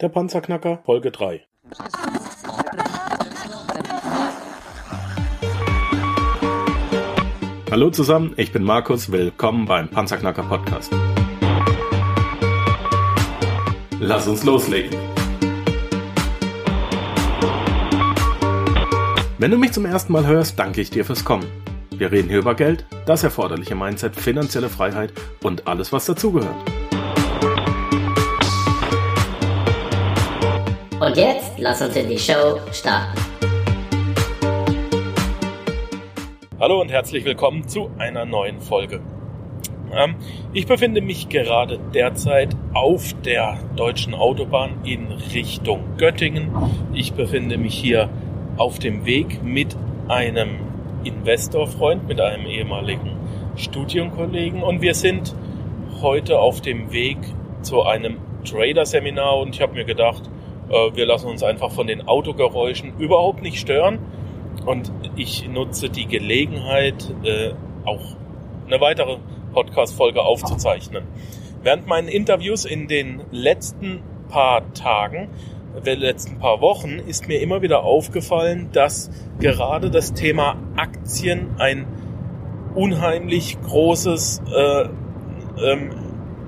Der Panzerknacker Folge 3. Hallo zusammen, ich bin Markus, willkommen beim Panzerknacker Podcast. Lass uns loslegen. Wenn du mich zum ersten Mal hörst, danke ich dir fürs Kommen. Wir reden hier über Geld, das erforderliche Mindset, finanzielle Freiheit und alles, was dazugehört. Und jetzt lass uns in die Show starten. Hallo und herzlich willkommen zu einer neuen Folge. Ähm, ich befinde mich gerade derzeit auf der deutschen Autobahn in Richtung Göttingen. Ich befinde mich hier auf dem Weg mit einem Investorfreund, mit einem ehemaligen Studienkollegen und wir sind heute auf dem Weg zu einem Trader-Seminar und ich habe mir gedacht, wir lassen uns einfach von den Autogeräuschen überhaupt nicht stören. Und ich nutze die Gelegenheit, äh, auch eine weitere Podcast-Folge aufzuzeichnen. Während meinen Interviews in den letzten paar Tagen, den letzten paar Wochen, ist mir immer wieder aufgefallen, dass gerade das Thema Aktien ein unheimlich großes äh, ähm,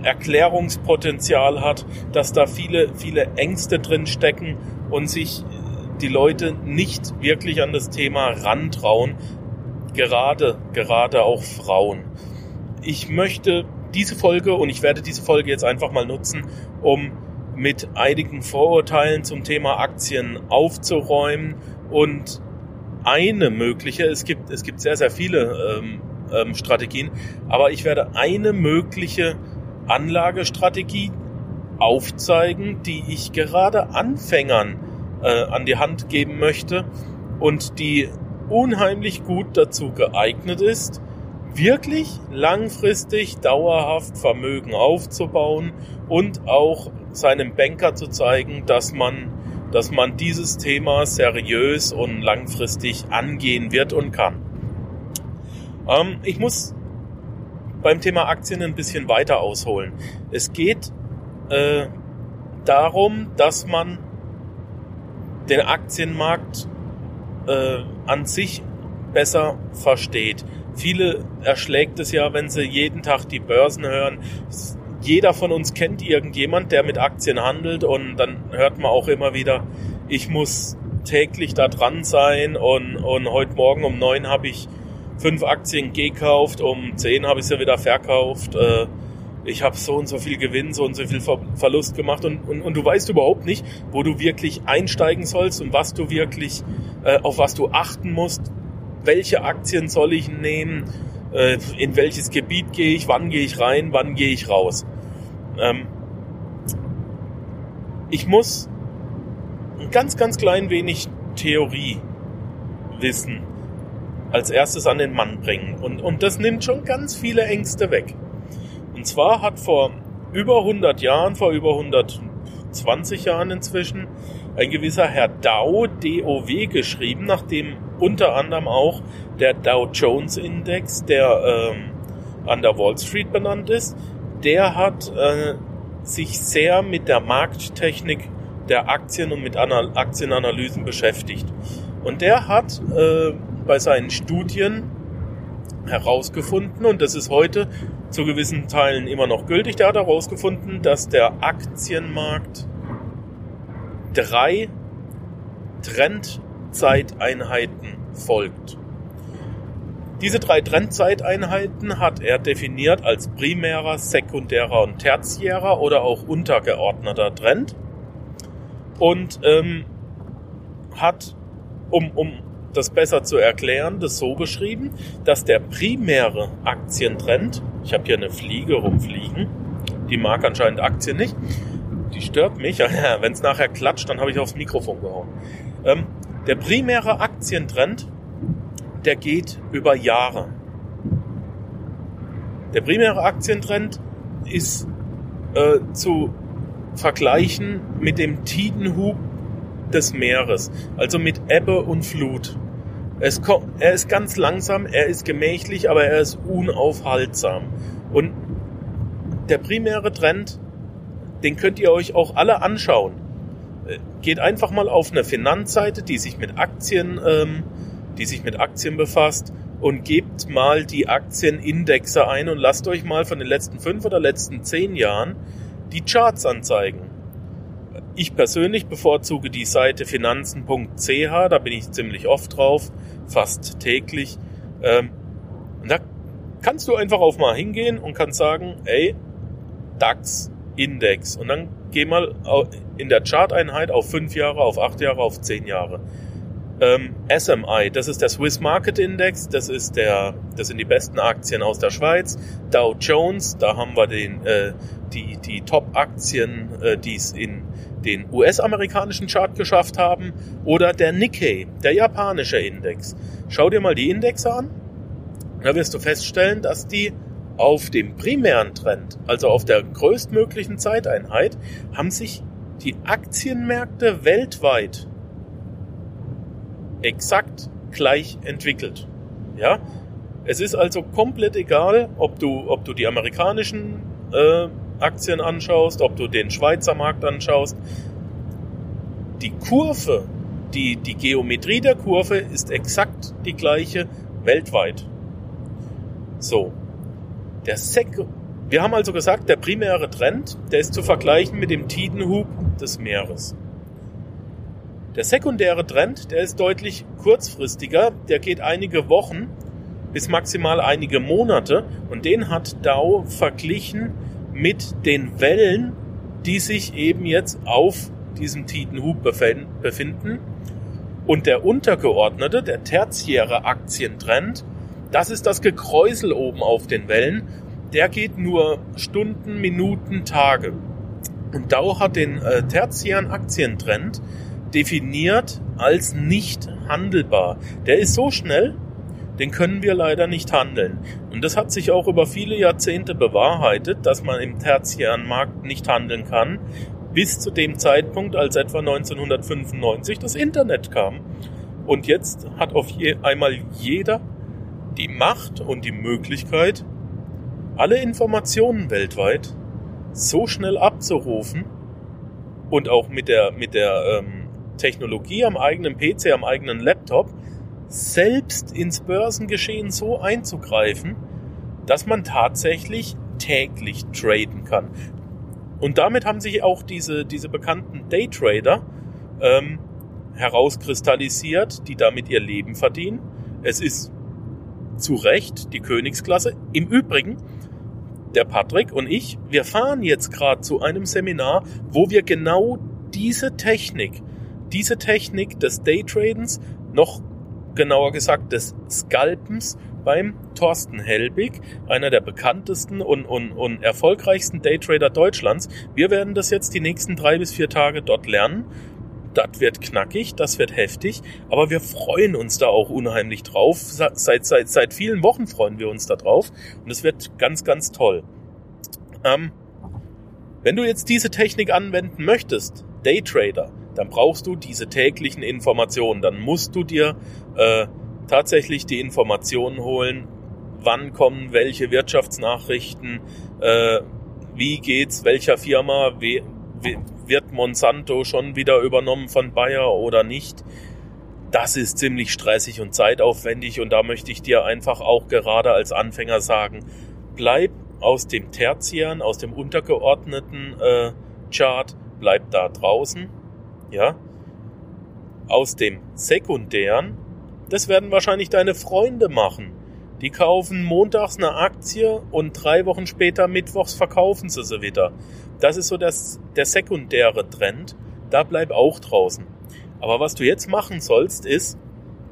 Erklärungspotenzial hat, dass da viele, viele Ängste drin stecken und sich die Leute nicht wirklich an das Thema rantrauen, gerade, gerade auch Frauen. Ich möchte diese Folge und ich werde diese Folge jetzt einfach mal nutzen, um mit einigen Vorurteilen zum Thema Aktien aufzuräumen und eine mögliche, es gibt, es gibt sehr, sehr viele ähm, ähm, Strategien, aber ich werde eine mögliche Anlagestrategie aufzeigen, die ich gerade Anfängern äh, an die Hand geben möchte und die unheimlich gut dazu geeignet ist, wirklich langfristig dauerhaft Vermögen aufzubauen und auch seinem Banker zu zeigen, dass man, dass man dieses Thema seriös und langfristig angehen wird und kann. Ähm, ich muss beim Thema Aktien ein bisschen weiter ausholen. Es geht äh, darum, dass man den Aktienmarkt äh, an sich besser versteht. Viele erschlägt es ja, wenn sie jeden Tag die Börsen hören. Jeder von uns kennt irgendjemand, der mit Aktien handelt und dann hört man auch immer wieder, ich muss täglich da dran sein und, und heute Morgen um neun habe ich fünf Aktien gekauft, um zehn habe ich sie wieder verkauft. Äh, ich habe so und so viel Gewinn, so und so viel Verlust gemacht und, und, und du weißt überhaupt nicht, wo du wirklich einsteigen sollst und was du wirklich, äh, auf was du achten musst. Welche Aktien soll ich nehmen? Äh, in welches Gebiet gehe ich? Wann gehe ich rein? Wann gehe ich raus? Ähm, ich muss ein ganz, ganz klein wenig Theorie wissen als erstes an den Mann bringen. Und, und das nimmt schon ganz viele Ängste weg. Und zwar hat vor über 100 Jahren, vor über 120 Jahren inzwischen, ein gewisser Herr Dow, DOW, geschrieben, nachdem unter anderem auch der Dow Jones Index, der ähm, an der Wall Street benannt ist, der hat äh, sich sehr mit der Markttechnik der Aktien und mit Anal Aktienanalysen beschäftigt. Und der hat äh, bei seinen Studien herausgefunden, und das ist heute zu gewissen Teilen immer noch gültig, der hat herausgefunden, dass der Aktienmarkt drei Trendzeiteinheiten folgt. Diese drei Trendzeiteinheiten hat er definiert als primärer, sekundärer und tertiärer oder auch untergeordneter Trend. Und ähm, hat, um, um das besser zu erklären, das so beschrieben, dass der primäre Aktientrend, ich habe hier eine Fliege rumfliegen, die mag anscheinend Aktien nicht, die stört mich, wenn es nachher klatscht, dann habe ich aufs Mikrofon gehauen. Ähm, der primäre Aktientrend, der geht über Jahre. Der primäre Aktientrend ist äh, zu vergleichen mit dem Tidenhub des Meeres, also mit Ebbe und Flut. Es kommt, er ist ganz langsam, er ist gemächlich, aber er ist unaufhaltsam. Und der primäre Trend, den könnt ihr euch auch alle anschauen. Äh, geht einfach mal auf eine Finanzseite, die sich mit Aktien, ähm, die sich mit Aktien befasst und gebt mal die Aktienindexe ein und lasst euch mal von den letzten fünf oder letzten zehn Jahren die Charts anzeigen. Ich persönlich bevorzuge die Seite finanzen.ch, da bin ich ziemlich oft drauf, fast täglich. Ähm, da kannst du einfach auf mal hingehen und kannst sagen, ey, DAX Index. Und dann geh mal in der Charteinheit auf fünf Jahre, auf acht Jahre, auf zehn Jahre. Ähm, SMI, das ist der Swiss Market Index, das ist der, das sind die besten Aktien aus der Schweiz. Dow Jones, da haben wir den, äh, die, die Top-Aktien, äh, die es in den US-amerikanischen Chart geschafft haben. Oder der Nikkei, der japanische Index. Schau dir mal die Indexe an. Da wirst du feststellen, dass die auf dem primären Trend, also auf der größtmöglichen Zeiteinheit, haben sich die Aktienmärkte weltweit exakt gleich entwickelt. Ja, es ist also komplett egal, ob du, ob du die amerikanischen äh, Aktien anschaust, ob du den Schweizer Markt anschaust. Die Kurve, die, die Geometrie der Kurve ist exakt die gleiche weltweit. So. Der Sek wir haben also gesagt, der primäre Trend, der ist zu vergleichen mit dem Tidenhub des Meeres. Der sekundäre Trend, der ist deutlich kurzfristiger, der geht einige Wochen bis maximal einige Monate und den hat Dow verglichen mit den Wellen, die sich eben jetzt auf diesem Tidenhub befinden. Und der untergeordnete, der tertiäre Aktientrend, das ist das Gekräusel oben auf den Wellen. Der geht nur Stunden, Minuten, Tage. Und Dow hat den äh, tertiären Aktientrend definiert als nicht handelbar. Der ist so schnell, den können wir leider nicht handeln. Und das hat sich auch über viele Jahrzehnte bewahrheitet, dass man im tertiären Markt nicht handeln kann, bis zu dem Zeitpunkt, als etwa 1995 das Internet kam. Und jetzt hat auf je, einmal jeder die Macht und die Möglichkeit, alle Informationen weltweit so schnell abzurufen und auch mit der, mit der ähm, Technologie am eigenen PC, am eigenen Laptop, selbst ins Börsengeschehen so einzugreifen, dass man tatsächlich täglich traden kann. Und damit haben sich auch diese, diese bekannten Daytrader ähm, herauskristallisiert, die damit ihr Leben verdienen. Es ist zu Recht die Königsklasse. Im Übrigen, der Patrick und ich, wir fahren jetzt gerade zu einem Seminar, wo wir genau diese Technik diese Technik des Daytradens, noch genauer gesagt des Scalpens, beim Thorsten Helbig, einer der bekanntesten und, und, und erfolgreichsten Daytrader Deutschlands. Wir werden das jetzt die nächsten drei bis vier Tage dort lernen. Das wird knackig, das wird heftig, aber wir freuen uns da auch unheimlich drauf. Seit, seit, seit vielen Wochen freuen wir uns da drauf und es wird ganz, ganz toll. Ähm, wenn du jetzt diese Technik anwenden möchtest, Daytrader, dann brauchst du diese täglichen Informationen. Dann musst du dir äh, tatsächlich die Informationen holen, wann kommen welche Wirtschaftsnachrichten, äh, wie geht's welcher Firma, wie, wie, wird Monsanto schon wieder übernommen von Bayer oder nicht. Das ist ziemlich stressig und zeitaufwendig und da möchte ich dir einfach auch gerade als Anfänger sagen, bleib aus dem Tertiären, aus dem untergeordneten äh, Chart, bleib da draußen ja, aus dem Sekundären, das werden wahrscheinlich deine Freunde machen. Die kaufen montags eine Aktie und drei Wochen später mittwochs verkaufen sie sie wieder. Das ist so das, der sekundäre Trend. Da bleib auch draußen. Aber was du jetzt machen sollst, ist,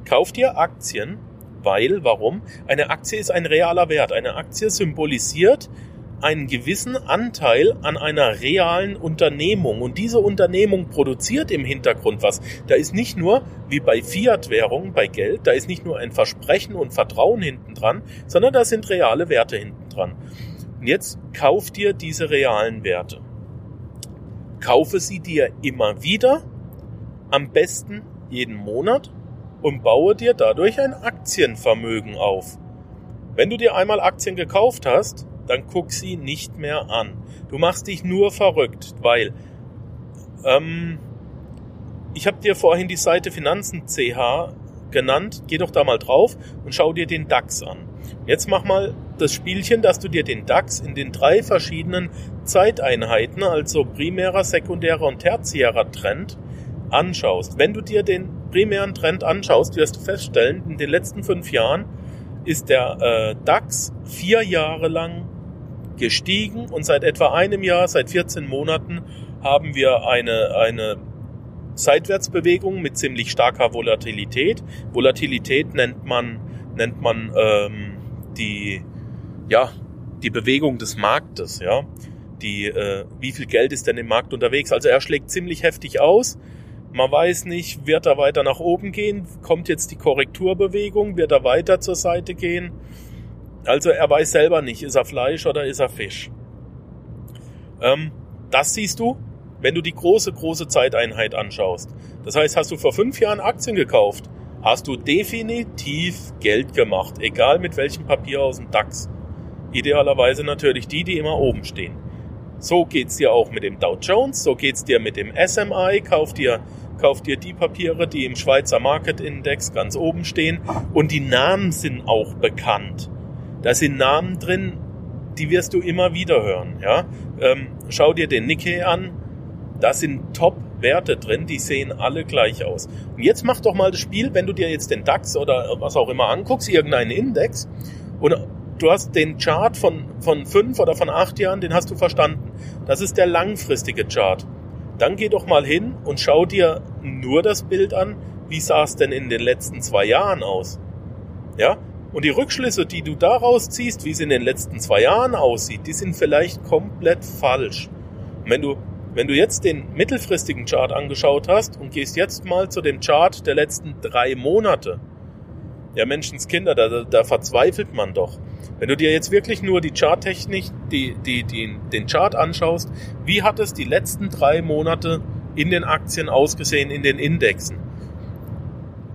kauf dir Aktien, weil, warum? Eine Aktie ist ein realer Wert. Eine Aktie symbolisiert einen gewissen Anteil an einer realen Unternehmung. Und diese Unternehmung produziert im Hintergrund was. Da ist nicht nur, wie bei Fiat-Währung, bei Geld, da ist nicht nur ein Versprechen und Vertrauen hinten dran, sondern da sind reale Werte hinten dran. Und jetzt kauf dir diese realen Werte. Kaufe sie dir immer wieder, am besten jeden Monat und baue dir dadurch ein Aktienvermögen auf. Wenn du dir einmal Aktien gekauft hast, dann guck sie nicht mehr an. Du machst dich nur verrückt, weil ähm, ich habe dir vorhin die Seite Finanzen CH genannt. Geh doch da mal drauf und schau dir den DAX an. Jetzt mach mal das Spielchen, dass du dir den DAX in den drei verschiedenen Zeiteinheiten, also primärer, sekundärer und tertiärer Trend, anschaust. Wenn du dir den primären Trend anschaust, wirst du feststellen, in den letzten fünf Jahren ist der äh, DAX vier Jahre lang gestiegen und seit etwa einem Jahr, seit 14 Monaten, haben wir eine, eine Seitwärtsbewegung mit ziemlich starker Volatilität. Volatilität nennt man, nennt man ähm, die, ja, die Bewegung des Marktes, ja. Die, äh, wie viel Geld ist denn im Markt unterwegs? Also er schlägt ziemlich heftig aus. Man weiß nicht, wird er weiter nach oben gehen? Kommt jetzt die Korrekturbewegung? Wird er weiter zur Seite gehen? Also er weiß selber nicht, ist er Fleisch oder ist er Fisch. Ähm, das siehst du, wenn du die große, große Zeiteinheit anschaust. Das heißt, hast du vor fünf Jahren Aktien gekauft, hast du definitiv Geld gemacht, egal mit welchem Papier aus dem DAX. Idealerweise natürlich die, die immer oben stehen. So geht's dir auch mit dem Dow Jones, so geht's dir mit dem SMI, kauf dir, kauf dir die Papiere, die im Schweizer Market Index ganz oben stehen und die Namen sind auch bekannt. Da sind Namen drin, die wirst du immer wieder hören, ja. Ähm, schau dir den Nikkei an, da sind Top-Werte drin, die sehen alle gleich aus. Und jetzt mach doch mal das Spiel, wenn du dir jetzt den DAX oder was auch immer anguckst, irgendeinen Index, und du hast den Chart von, von fünf oder von acht Jahren, den hast du verstanden. Das ist der langfristige Chart. Dann geh doch mal hin und schau dir nur das Bild an, wie sah es denn in den letzten zwei Jahren aus? Ja? Und die Rückschlüsse, die du daraus ziehst, wie es in den letzten zwei Jahren aussieht, die sind vielleicht komplett falsch. Und wenn du, wenn du jetzt den mittelfristigen Chart angeschaut hast und gehst jetzt mal zu dem Chart der letzten drei Monate, ja, Menschenskinder, da, da verzweifelt man doch. Wenn du dir jetzt wirklich nur die Charttechnik, die, die, die, den Chart anschaust, wie hat es die letzten drei Monate in den Aktien ausgesehen, in den Indexen?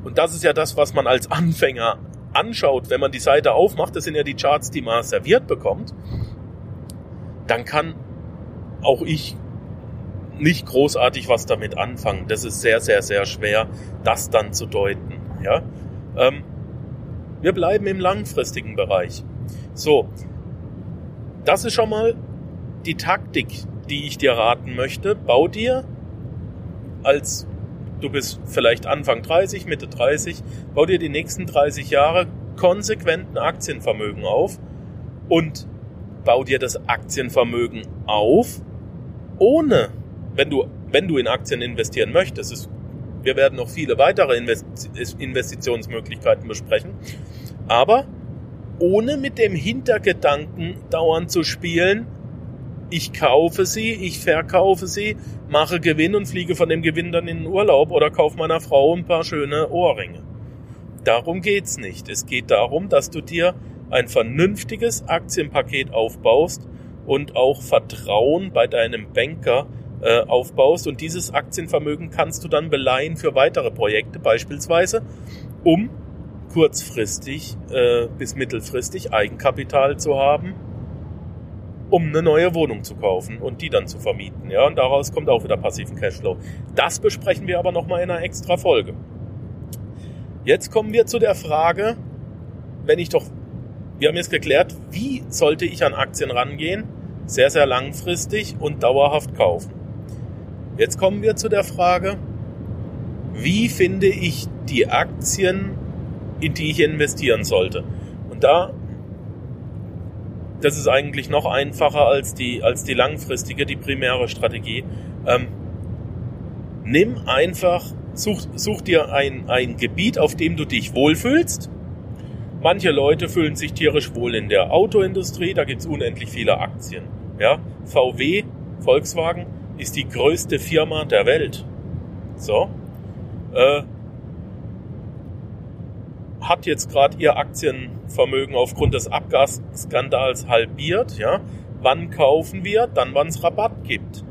Und das ist ja das, was man als Anfänger anschaut, wenn man die Seite aufmacht, das sind ja die Charts, die man serviert bekommt, dann kann auch ich nicht großartig was damit anfangen. Das ist sehr, sehr, sehr schwer, das dann zu deuten. Ja? Ähm, wir bleiben im langfristigen Bereich. So, das ist schon mal die Taktik, die ich dir raten möchte. Bau dir als du bist vielleicht Anfang 30, Mitte 30, bau dir die nächsten 30 Jahre konsequenten Aktienvermögen auf und bau dir das Aktienvermögen auf, ohne, wenn du, wenn du in Aktien investieren möchtest, ist, wir werden noch viele weitere Investitionsmöglichkeiten besprechen, aber ohne mit dem Hintergedanken dauernd zu spielen, ich kaufe sie, ich verkaufe sie, mache Gewinn und fliege von dem Gewinn dann in den Urlaub oder kaufe meiner Frau ein paar schöne Ohrringe. Darum geht's nicht. Es geht darum, dass du dir ein vernünftiges Aktienpaket aufbaust und auch Vertrauen bei deinem Banker äh, aufbaust und dieses Aktienvermögen kannst du dann beleihen für weitere Projekte beispielsweise, um kurzfristig äh, bis mittelfristig Eigenkapital zu haben um eine neue Wohnung zu kaufen und die dann zu vermieten. Ja, und daraus kommt auch wieder passiven Cashflow. Das besprechen wir aber nochmal in einer extra Folge. Jetzt kommen wir zu der Frage, wenn ich doch, wir haben jetzt geklärt, wie sollte ich an Aktien rangehen? Sehr, sehr langfristig und dauerhaft kaufen. Jetzt kommen wir zu der Frage, wie finde ich die Aktien, in die ich investieren sollte? Und da das ist eigentlich noch einfacher als die, als die langfristige, die primäre Strategie. Ähm, nimm einfach, such, such dir ein, ein Gebiet, auf dem du dich wohlfühlst. Manche Leute fühlen sich tierisch wohl in der Autoindustrie, da gibt's unendlich viele Aktien. Ja, VW, Volkswagen, ist die größte Firma der Welt. So. Äh, hat jetzt gerade ihr Aktienvermögen aufgrund des Abgasskandals halbiert. Ja? Wann kaufen wir? Dann, wann es Rabatt gibt.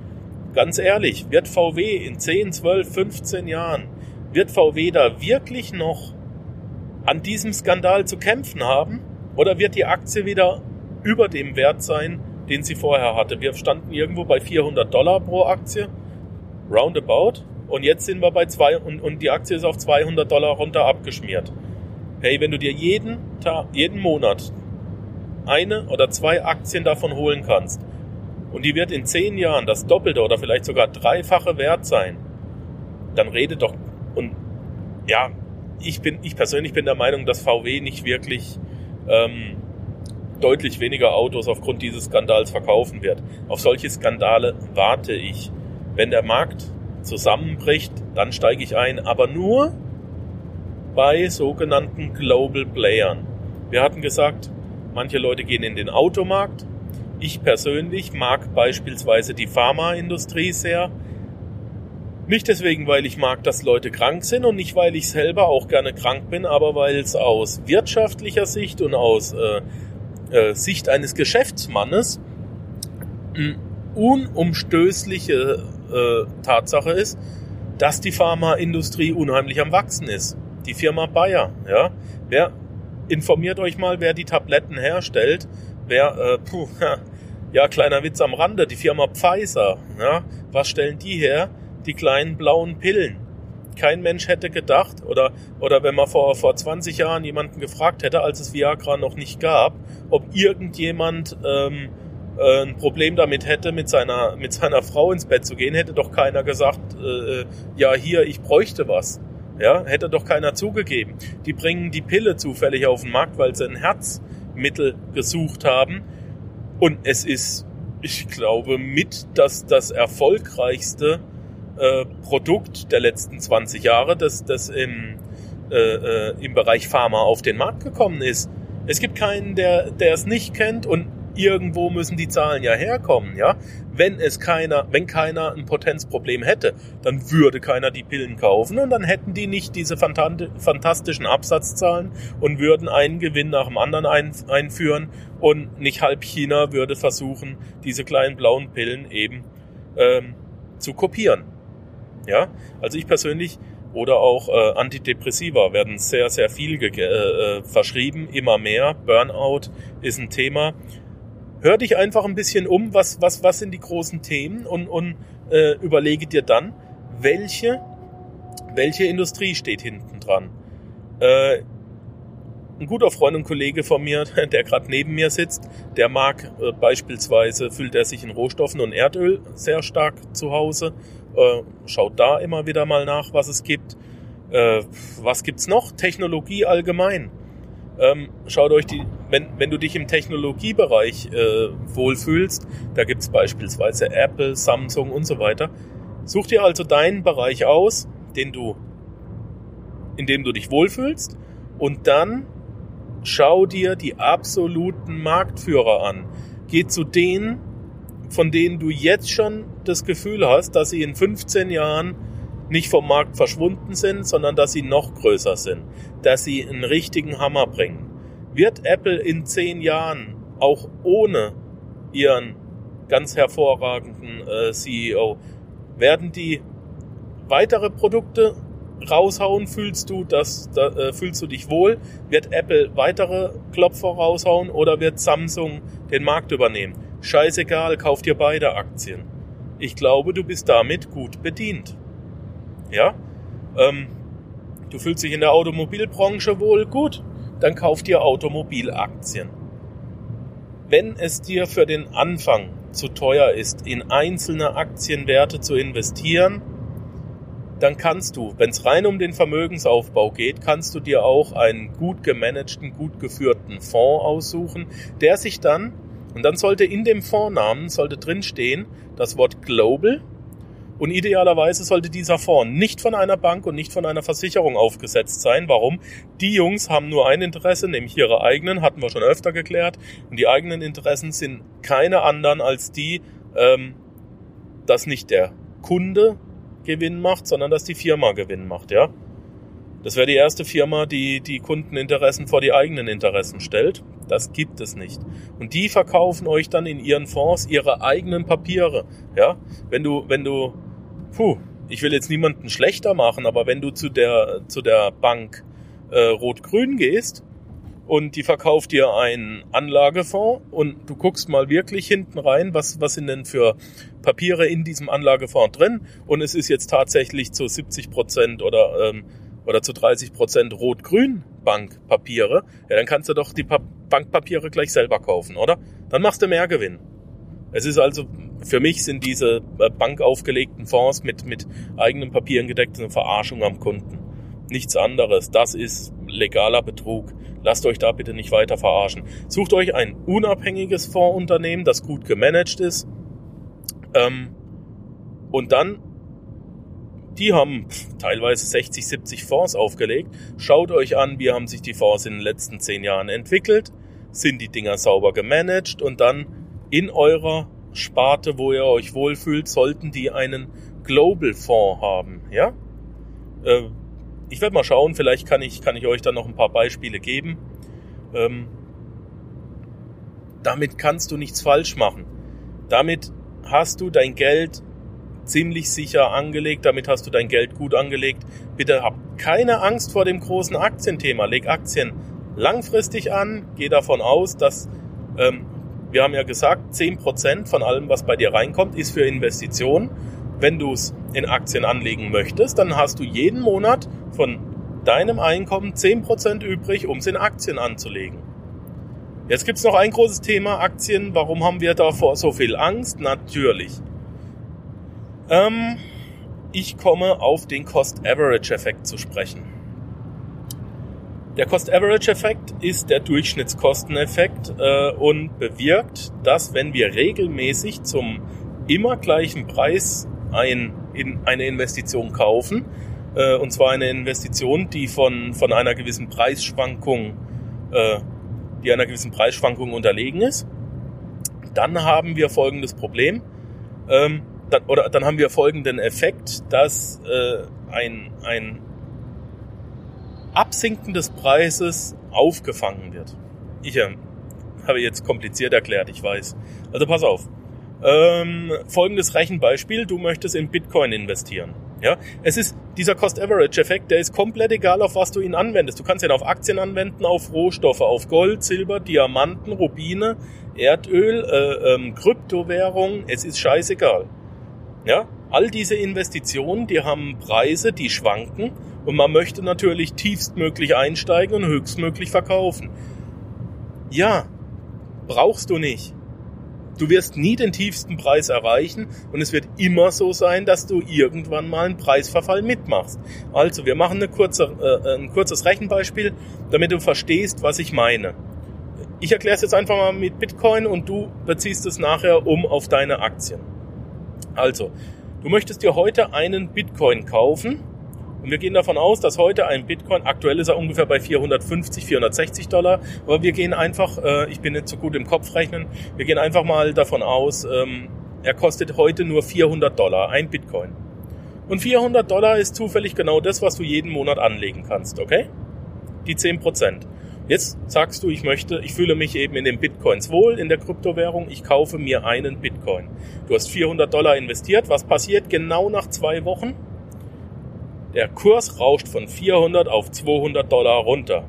Ganz ehrlich, wird VW in 10, 12, 15 Jahren, wird VW da wirklich noch an diesem Skandal zu kämpfen haben? Oder wird die Aktie wieder über dem Wert sein, den sie vorher hatte? Wir standen irgendwo bei 400 Dollar pro Aktie. Roundabout. Und jetzt sind wir bei zwei und, und die Aktie ist auf 200 Dollar runter abgeschmiert. Hey, wenn du dir jeden Tag, jeden Monat eine oder zwei Aktien davon holen kannst und die wird in zehn Jahren das Doppelte oder vielleicht sogar dreifache wert sein, dann rede doch und ja, ich bin, ich persönlich bin der Meinung, dass VW nicht wirklich ähm, deutlich weniger Autos aufgrund dieses Skandals verkaufen wird. Auf solche Skandale warte ich. Wenn der Markt zusammenbricht, dann steige ich ein, aber nur bei sogenannten Global Playern. Wir hatten gesagt, manche Leute gehen in den Automarkt. Ich persönlich mag beispielsweise die Pharmaindustrie sehr. Nicht deswegen, weil ich mag, dass Leute krank sind und nicht, weil ich selber auch gerne krank bin, aber weil es aus wirtschaftlicher Sicht und aus äh, äh, Sicht eines Geschäftsmannes eine unumstößliche äh, Tatsache ist, dass die Pharmaindustrie unheimlich am Wachsen ist. Die Firma Bayer, ja. Wer informiert euch mal, wer die Tabletten herstellt? Wer, äh, puh, ja, kleiner Witz am Rande, die Firma Pfizer, ja. Was stellen die her? die kleinen blauen Pillen. Kein Mensch hätte gedacht, oder, oder wenn man vor, vor 20 Jahren jemanden gefragt hätte, als es Viagra noch nicht gab, ob irgendjemand ähm, äh, ein Problem damit hätte, mit seiner, mit seiner Frau ins Bett zu gehen, hätte doch keiner gesagt, äh, äh ja, hier, ich bräuchte was. Ja, hätte doch keiner zugegeben. Die bringen die Pille zufällig auf den Markt, weil sie ein Herzmittel gesucht haben. Und es ist, ich glaube, mit das, das erfolgreichste äh, Produkt der letzten 20 Jahre, das, das im, äh, äh, im Bereich Pharma auf den Markt gekommen ist. Es gibt keinen, der, der es nicht kennt und irgendwo müssen die Zahlen ja herkommen, ja. Wenn es keiner, wenn keiner ein Potenzproblem hätte, dann würde keiner die Pillen kaufen und dann hätten die nicht diese fantastischen Absatzzahlen und würden einen Gewinn nach dem anderen ein, einführen und nicht halb China würde versuchen, diese kleinen blauen Pillen eben ähm, zu kopieren. Ja, also ich persönlich oder auch äh, Antidepressiva werden sehr, sehr viel äh, äh, verschrieben, immer mehr. Burnout ist ein Thema. Hör dich einfach ein bisschen um, was, was, was sind die großen Themen und, und äh, überlege dir dann, welche, welche Industrie steht hinten dran. Äh, ein guter Freund und Kollege von mir, der gerade neben mir sitzt, der mag äh, beispielsweise, fühlt er sich in Rohstoffen und Erdöl sehr stark zu Hause äh, schaut da immer wieder mal nach, was es gibt. Äh, was gibt's noch? Technologie allgemein. Ähm, schaut euch die, wenn, wenn du dich im Technologiebereich äh, wohlfühlst, da gibt's beispielsweise Apple, Samsung und so weiter. Such dir also deinen Bereich aus, den du, in dem du dich wohlfühlst, und dann schau dir die absoluten Marktführer an. Geh zu denen, von denen du jetzt schon das Gefühl hast, dass sie in 15 Jahren nicht vom Markt verschwunden sind, sondern dass sie noch größer sind, dass sie einen richtigen Hammer bringen. Wird Apple in 10 Jahren auch ohne ihren ganz hervorragenden äh, CEO, werden die weitere Produkte raushauen? Fühlst du, dass, da, äh, fühlst du dich wohl? Wird Apple weitere Klopfer raushauen oder wird Samsung den Markt übernehmen? Scheißegal, kauf dir beide Aktien. Ich glaube, du bist damit gut bedient. Ja? Ähm, du fühlst dich in der Automobilbranche wohl gut, dann kauf dir Automobilaktien. Wenn es dir für den Anfang zu teuer ist, in einzelne Aktienwerte zu investieren, dann kannst du, wenn es rein um den Vermögensaufbau geht, kannst du dir auch einen gut gemanagten, gut geführten Fonds aussuchen, der sich dann und dann sollte in dem Vornamen sollte drinstehen das Wort Global. Und idealerweise sollte dieser Fonds nicht von einer Bank und nicht von einer Versicherung aufgesetzt sein. Warum? Die Jungs haben nur ein Interesse, nämlich ihre eigenen, hatten wir schon öfter geklärt. Und die eigenen Interessen sind keine anderen als die, ähm, dass nicht der Kunde Gewinn macht, sondern dass die Firma Gewinn macht, ja. Das wäre die erste Firma, die die Kundeninteressen vor die eigenen Interessen stellt. Das gibt es nicht. Und die verkaufen euch dann in ihren Fonds ihre eigenen Papiere. Ja, wenn du, wenn du, puh, ich will jetzt niemanden schlechter machen, aber wenn du zu der, zu der Bank äh, Rot-Grün gehst und die verkauft dir einen Anlagefonds und du guckst mal wirklich hinten rein, was, was sind denn für Papiere in diesem Anlagefonds drin und es ist jetzt tatsächlich zu 70 Prozent oder, ähm, oder zu 30 Prozent rot-grün Bankpapiere, ja, dann kannst du doch die pa Bankpapiere gleich selber kaufen, oder? Dann machst du mehr Gewinn. Es ist also, für mich sind diese äh, bankaufgelegten Fonds mit, mit eigenen Papieren gedeckt eine Verarschung am Kunden. Nichts anderes. Das ist legaler Betrug. Lasst euch da bitte nicht weiter verarschen. Sucht euch ein unabhängiges Fondsunternehmen, das gut gemanagt ist. Ähm, und dann, die haben teilweise 60, 70 Fonds aufgelegt. Schaut euch an, wie haben sich die Fonds in den letzten zehn Jahren entwickelt. Sind die Dinger sauber gemanagt und dann in eurer Sparte, wo ihr euch wohlfühlt, sollten die einen Global Fonds haben, ja? Äh, ich werde mal schauen, vielleicht kann ich, kann ich euch dann noch ein paar Beispiele geben. Ähm, damit kannst du nichts falsch machen. Damit hast du dein Geld ziemlich sicher angelegt, damit hast du dein Geld gut angelegt. Bitte hab keine Angst vor dem großen Aktienthema. Leg Aktien langfristig an, geh davon aus, dass, ähm, wir haben ja gesagt, 10% von allem, was bei dir reinkommt, ist für Investitionen wenn du es in Aktien anlegen möchtest, dann hast du jeden Monat von deinem Einkommen 10% übrig, um es in Aktien anzulegen. Jetzt gibt es noch ein großes Thema, Aktien. Warum haben wir davor so viel Angst? Natürlich. Ähm, ich komme auf den Cost-Average-Effekt zu sprechen. Der Cost-Average-Effekt ist der Durchschnittskosteneffekt äh, und bewirkt, dass wenn wir regelmäßig zum immer gleichen Preis ein, in eine Investition kaufen. Äh, und zwar eine Investition, die von, von einer gewissen Preisschwankung, äh, die einer gewissen Preisschwankung unterlegen ist. Dann haben wir folgendes Problem. Ähm, dann, oder dann haben wir folgenden Effekt, dass äh, ein, ein Absinken des Preises aufgefangen wird. Ich äh, habe jetzt kompliziert erklärt, ich weiß. Also pass auf. Ähm, folgendes Rechenbeispiel, du möchtest in Bitcoin investieren. Ja, es ist dieser Cost-Average-Effekt, der ist komplett egal, auf was du ihn anwendest. Du kannst ihn auf Aktien anwenden, auf Rohstoffe, auf Gold, Silber, Diamanten, Rubine, Erdöl, äh, ähm, Kryptowährung. Es ist scheißegal. Ja, all diese Investitionen, die haben Preise, die schwanken und man möchte natürlich tiefstmöglich einsteigen und höchstmöglich verkaufen. Ja, brauchst du nicht. Du wirst nie den tiefsten Preis erreichen und es wird immer so sein, dass du irgendwann mal einen Preisverfall mitmachst. Also, wir machen eine kurze, äh, ein kurzes Rechenbeispiel, damit du verstehst, was ich meine. Ich erkläre es jetzt einfach mal mit Bitcoin und du beziehst es nachher um auf deine Aktien. Also, du möchtest dir heute einen Bitcoin kaufen und wir gehen davon aus, dass heute ein Bitcoin, aktuell ist er ungefähr bei 450, 460 Dollar, aber wir gehen einfach, äh, ich bin nicht so gut im Kopf rechnen, wir gehen einfach mal davon aus, ähm, er kostet heute nur 400 Dollar, ein Bitcoin. Und 400 Dollar ist zufällig genau das, was du jeden Monat anlegen kannst, okay? Die 10 Prozent. Jetzt sagst du, ich möchte, ich fühle mich eben in den Bitcoins wohl, in der Kryptowährung, ich kaufe mir einen Bitcoin. Du hast 400 Dollar investiert, was passiert genau nach zwei Wochen? Der Kurs rauscht von 400 auf 200 Dollar runter.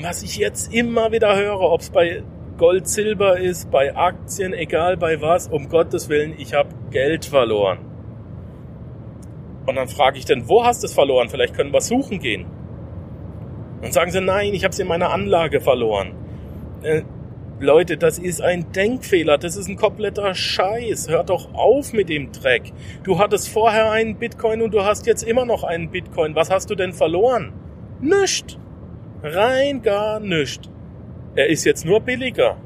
Was ich jetzt immer wieder höre, ob es bei Gold, Silber ist, bei Aktien, egal bei was, um Gottes Willen, ich habe Geld verloren. Und dann frage ich dann, wo hast du es verloren? Vielleicht können wir suchen gehen. Dann sagen sie, nein, ich habe es in meiner Anlage verloren. Äh, Leute, das ist ein Denkfehler, das ist ein kompletter Scheiß. Hört doch auf mit dem Dreck. Du hattest vorher einen Bitcoin und du hast jetzt immer noch einen Bitcoin. Was hast du denn verloren? Nischt. Rein gar nischt. Er ist jetzt nur billiger.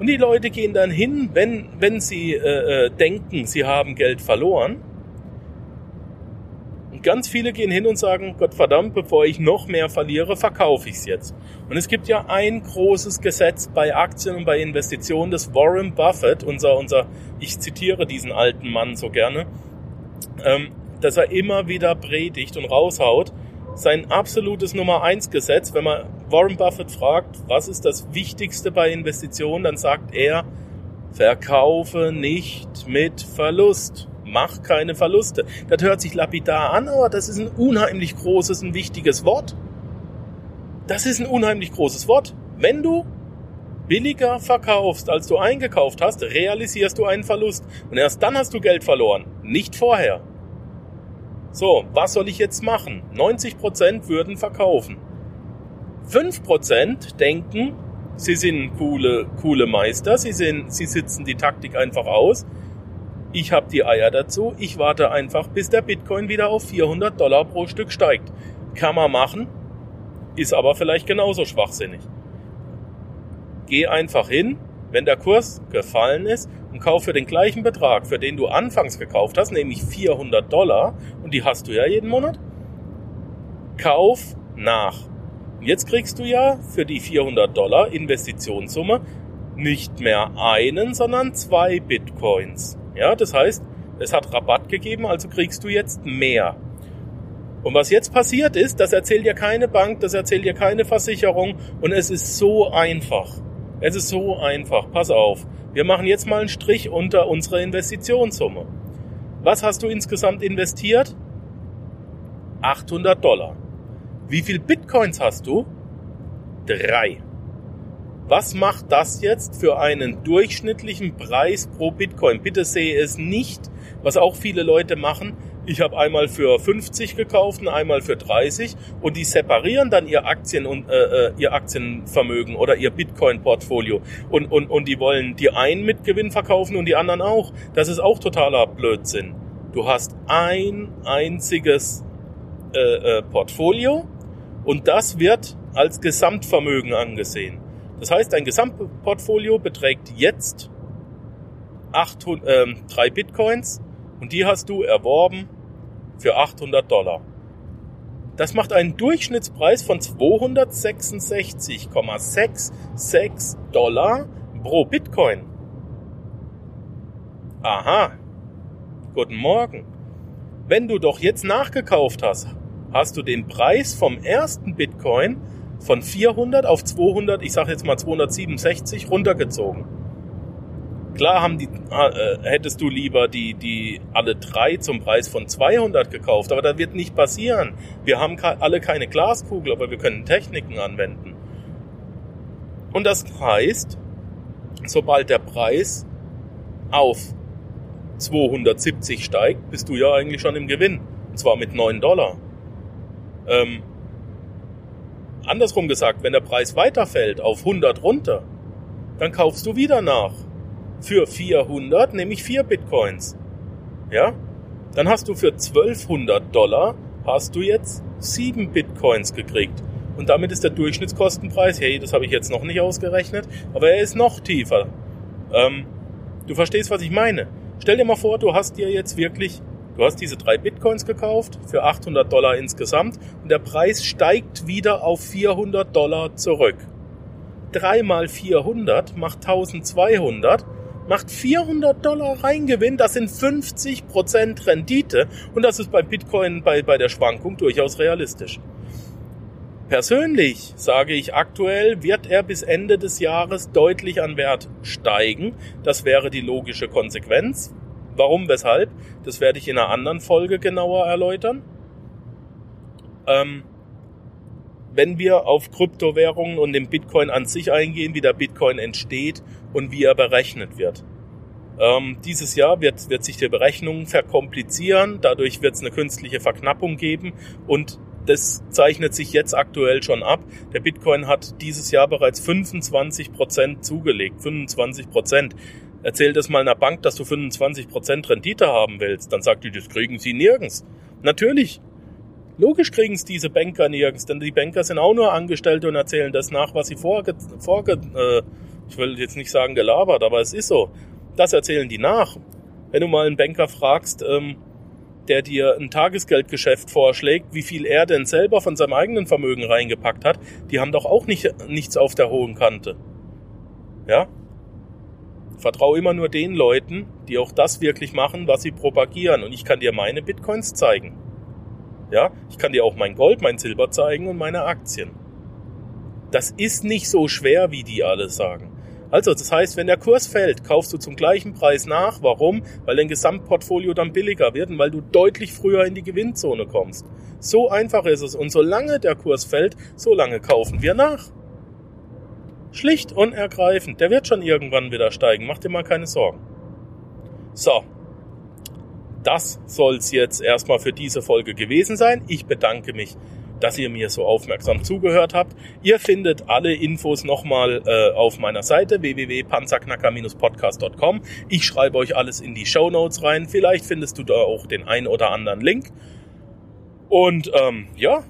Und die Leute gehen dann hin, wenn, wenn sie äh, äh denken, sie haben Geld verloren, und ganz viele gehen hin und sagen, Gott verdammt, bevor ich noch mehr verliere, verkaufe ich es jetzt. Und es gibt ja ein großes Gesetz bei Aktien und bei Investitionen des Warren Buffett, unser, unser, ich zitiere diesen alten Mann so gerne, ähm, dass er immer wieder predigt und raushaut. Sein absolutes Nummer eins Gesetz, wenn man Warren Buffett fragt, was ist das Wichtigste bei Investitionen, dann sagt er, verkaufe nicht mit Verlust mach keine Verluste. Das hört sich lapidar an, aber das ist ein unheimlich großes, ein wichtiges Wort. Das ist ein unheimlich großes Wort. Wenn du billiger verkaufst, als du eingekauft hast, realisierst du einen Verlust. Und erst dann hast du Geld verloren, nicht vorher. So, was soll ich jetzt machen? 90% würden verkaufen. 5% denken, sie sind coole, coole Meister, sie, sind, sie sitzen die Taktik einfach aus. Ich habe die Eier dazu, ich warte einfach, bis der Bitcoin wieder auf 400 Dollar pro Stück steigt. Kann man machen, ist aber vielleicht genauso schwachsinnig. Geh einfach hin, wenn der Kurs gefallen ist und kauf für den gleichen Betrag, für den du anfangs gekauft hast, nämlich 400 Dollar, und die hast du ja jeden Monat, kauf nach. Und jetzt kriegst du ja für die 400 Dollar Investitionssumme nicht mehr einen, sondern zwei Bitcoins. Ja, das heißt, es hat Rabatt gegeben, also kriegst du jetzt mehr. Und was jetzt passiert ist, das erzählt dir keine Bank, das erzählt dir keine Versicherung und es ist so einfach. Es ist so einfach. Pass auf. Wir machen jetzt mal einen Strich unter unsere Investitionssumme. Was hast du insgesamt investiert? 800 Dollar. Wie viel Bitcoins hast du? Drei. Was macht das jetzt für einen durchschnittlichen Preis pro Bitcoin? Bitte sehe es nicht, was auch viele Leute machen, ich habe einmal für 50 gekauft und einmal für 30 und die separieren dann ihr Aktien und äh, äh, ihr Aktienvermögen oder ihr Bitcoin-Portfolio und, und, und die wollen die einen mit Gewinn verkaufen und die anderen auch. Das ist auch totaler Blödsinn. Du hast ein einziges äh, äh, Portfolio und das wird als Gesamtvermögen angesehen. Das heißt, dein Gesamtportfolio beträgt jetzt 800, äh, Bitcoins und die hast du erworben für 800 Dollar. Das macht einen Durchschnittspreis von 266,66 Dollar pro Bitcoin. Aha. Guten Morgen. Wenn du doch jetzt nachgekauft hast, hast du den Preis vom ersten Bitcoin von 400 auf 200, ich sage jetzt mal 267 runtergezogen. Klar haben die, äh, hättest du lieber die, die alle drei zum Preis von 200 gekauft, aber das wird nicht passieren. Wir haben alle keine Glaskugel, aber wir können Techniken anwenden. Und das heißt, sobald der Preis auf 270 steigt, bist du ja eigentlich schon im Gewinn. Und zwar mit 9 Dollar. Ähm, andersrum gesagt, wenn der Preis weiterfällt auf 100 runter, dann kaufst du wieder nach für 400, nämlich 4 Bitcoins. Ja? Dann hast du für 1200 Dollar hast du jetzt 7 Bitcoins gekriegt. Und damit ist der Durchschnittskostenpreis, hey, das habe ich jetzt noch nicht ausgerechnet, aber er ist noch tiefer. Ähm, du verstehst, was ich meine. Stell dir mal vor, du hast dir jetzt wirklich, du hast diese drei Bitcoins gekauft für 800 Dollar insgesamt und der Preis steigt wieder auf 400 Dollar zurück. 3 mal 400 macht 1200 macht 400 Dollar Reingewinn, das sind 50% Rendite und das ist beim Bitcoin bei, bei der Schwankung durchaus realistisch. Persönlich sage ich aktuell, wird er bis Ende des Jahres deutlich an Wert steigen. Das wäre die logische Konsequenz. Warum, weshalb? Das werde ich in einer anderen Folge genauer erläutern. Ähm, wenn wir auf Kryptowährungen und den Bitcoin an sich eingehen, wie der Bitcoin entsteht und wie er berechnet wird. Ähm, dieses Jahr wird, wird sich die Berechnung verkomplizieren, dadurch wird es eine künstliche Verknappung geben und das zeichnet sich jetzt aktuell schon ab. Der Bitcoin hat dieses Jahr bereits 25 Prozent zugelegt. 25 Prozent. Erzähl das mal einer Bank, dass du 25 Prozent Rendite haben willst. Dann sagt die, das kriegen sie nirgends. Natürlich, Logisch kriegen es diese Banker nirgends, denn die Banker sind auch nur Angestellte und erzählen das nach, was sie vorge, vorge äh, ich will jetzt nicht sagen gelabert, aber es ist so. Das erzählen die nach. Wenn du mal einen Banker fragst, ähm, der dir ein Tagesgeldgeschäft vorschlägt, wie viel er denn selber von seinem eigenen Vermögen reingepackt hat, die haben doch auch nicht, nichts auf der hohen Kante. Ja? Vertraue immer nur den Leuten, die auch das wirklich machen, was sie propagieren. Und ich kann dir meine Bitcoins zeigen. Ja, ich kann dir auch mein Gold, mein Silber zeigen und meine Aktien. Das ist nicht so schwer, wie die alle sagen. Also, das heißt, wenn der Kurs fällt, kaufst du zum gleichen Preis nach. Warum? Weil dein Gesamtportfolio dann billiger wird und weil du deutlich früher in die Gewinnzone kommst. So einfach ist es. Und solange der Kurs fällt, solange kaufen wir nach. Schlicht und ergreifend. Der wird schon irgendwann wieder steigen. Mach dir mal keine Sorgen. So. Das soll's jetzt erstmal für diese Folge gewesen sein. Ich bedanke mich dass ihr mir so aufmerksam zugehört habt. Ihr findet alle Infos nochmal äh, auf meiner Seite www.panzerknacker-podcast.com. Ich schreibe euch alles in die Show Notes rein. Vielleicht findest du da auch den ein oder anderen Link. Und ähm, ja,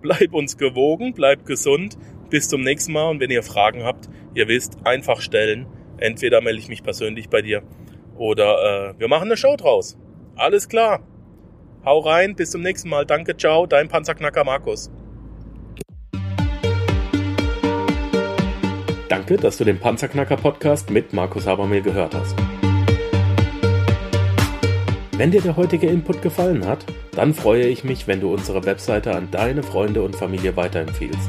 bleib uns gewogen, bleib gesund. Bis zum nächsten Mal. Und wenn ihr Fragen habt, ihr wisst, einfach stellen. Entweder melde ich mich persönlich bei dir oder äh, wir machen eine Show draus. Alles klar. Hau rein, bis zum nächsten Mal. Danke, ciao, dein Panzerknacker Markus. Danke, dass du den Panzerknacker Podcast mit Markus Habermehl gehört hast. Wenn dir der heutige Input gefallen hat, dann freue ich mich, wenn du unsere Webseite an deine Freunde und Familie weiterempfiehlst.